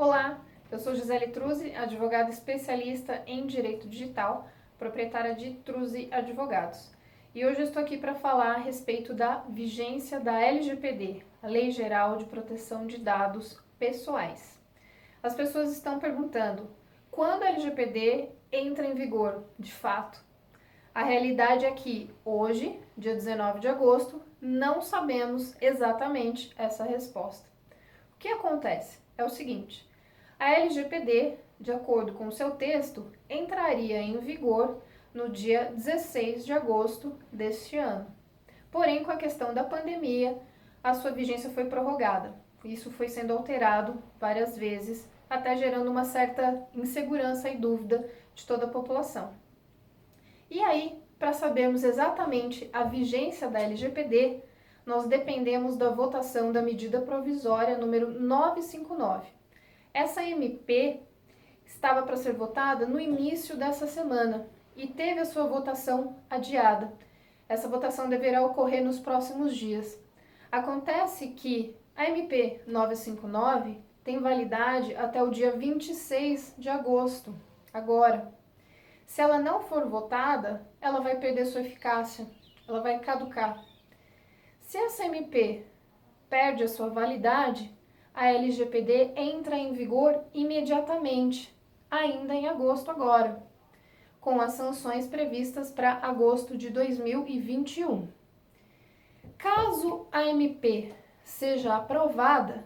Olá, eu sou Gisele Truzzi, advogada especialista em direito digital, proprietária de Truzzi Advogados. E hoje eu estou aqui para falar a respeito da vigência da LGPD, a Lei Geral de Proteção de Dados Pessoais. As pessoas estão perguntando quando a LGPD entra em vigor, de fato. A realidade é que hoje, dia 19 de agosto, não sabemos exatamente essa resposta. O que acontece é o seguinte: a LGPD, de acordo com seu texto, entraria em vigor no dia 16 de agosto deste ano. Porém, com a questão da pandemia, a sua vigência foi prorrogada. Isso foi sendo alterado várias vezes, até gerando uma certa insegurança e dúvida de toda a população. E aí, para sabermos exatamente a vigência da LGPD, nós dependemos da votação da medida provisória número 959 essa MP estava para ser votada no início dessa semana e teve a sua votação adiada. Essa votação deverá ocorrer nos próximos dias. Acontece que a MP 959 tem validade até o dia 26 de agosto, agora. Se ela não for votada, ela vai perder sua eficácia, ela vai caducar. Se essa MP perde a sua validade, a LGPD entra em vigor imediatamente, ainda em agosto agora, com as sanções previstas para agosto de 2021. Caso a MP seja aprovada,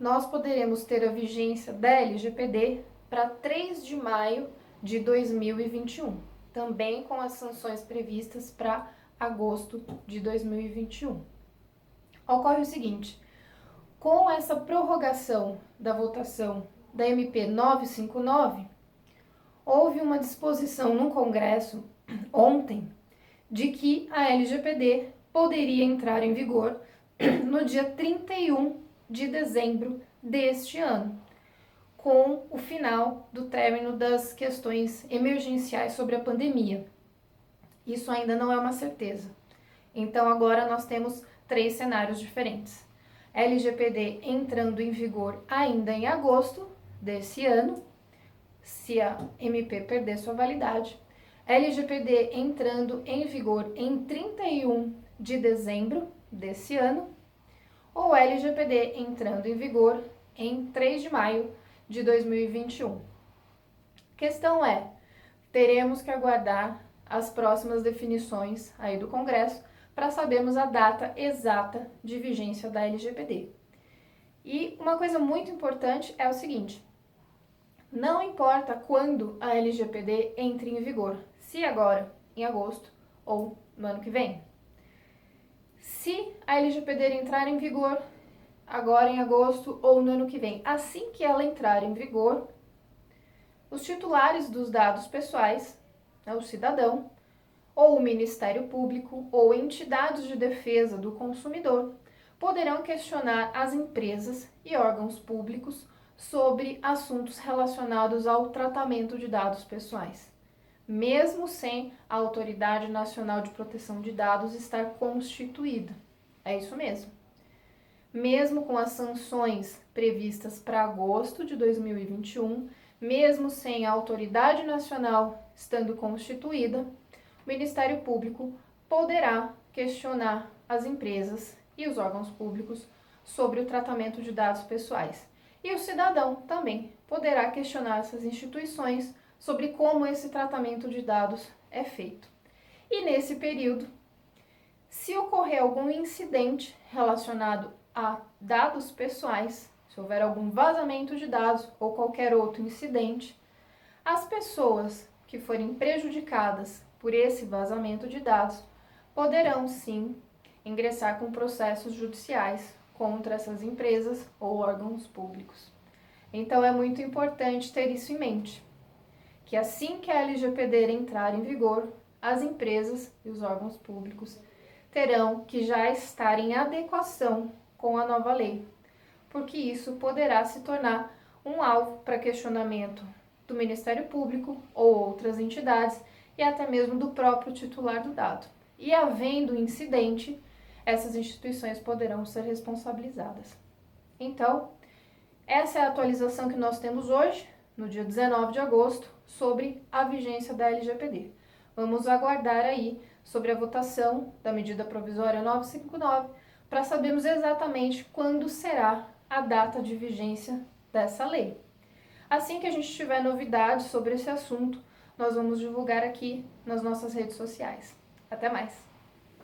nós poderemos ter a vigência da LGPD para 3 de maio de 2021, também com as sanções previstas para agosto de 2021. Ocorre o seguinte: com essa prorrogação da votação da MP 959, houve uma disposição no Congresso ontem de que a LGPD poderia entrar em vigor no dia 31 de dezembro deste ano, com o final do término das questões emergenciais sobre a pandemia. Isso ainda não é uma certeza. Então agora nós temos três cenários diferentes. LGPD entrando em vigor ainda em agosto desse ano, se a MP perder sua validade. LGPD entrando em vigor em 31 de dezembro desse ano, ou LGPD entrando em vigor em 3 de maio de 2021. Questão é: teremos que aguardar as próximas definições aí do Congresso para sabermos a data exata de vigência da LGPD. E uma coisa muito importante é o seguinte: não importa quando a LGPD entre em vigor, se agora, em agosto ou no ano que vem. Se a LGPD entrar em vigor agora em agosto ou no ano que vem, assim que ela entrar em vigor, os titulares dos dados pessoais, né, o cidadão, ou o Ministério Público ou entidades de defesa do consumidor poderão questionar as empresas e órgãos públicos sobre assuntos relacionados ao tratamento de dados pessoais, mesmo sem a Autoridade Nacional de Proteção de Dados estar constituída. É isso mesmo. Mesmo com as sanções previstas para agosto de 2021, mesmo sem a Autoridade Nacional estando constituída, o Ministério Público poderá questionar as empresas e os órgãos públicos sobre o tratamento de dados pessoais. E o cidadão também poderá questionar essas instituições sobre como esse tratamento de dados é feito. E nesse período, se ocorrer algum incidente relacionado a dados pessoais, se houver algum vazamento de dados ou qualquer outro incidente, as pessoas que forem prejudicadas por esse vazamento de dados poderão sim ingressar com processos judiciais contra essas empresas ou órgãos públicos. Então é muito importante ter isso em mente, que assim que a LGPD entrar em vigor, as empresas e os órgãos públicos terão que já estar em adequação com a nova lei, porque isso poderá se tornar um alvo para questionamento do Ministério Público ou outras entidades e até mesmo do próprio titular do dado. E havendo incidente, essas instituições poderão ser responsabilizadas. Então, Essa é a atualização que nós temos hoje, no dia 19 de agosto, sobre a vigência da LGPD. Vamos aguardar aí sobre a votação da medida provisória 959 para sabermos exatamente quando será a data de vigência dessa lei. Assim que a gente tiver novidades sobre esse assunto, nós vamos divulgar aqui nas nossas redes sociais. Até mais!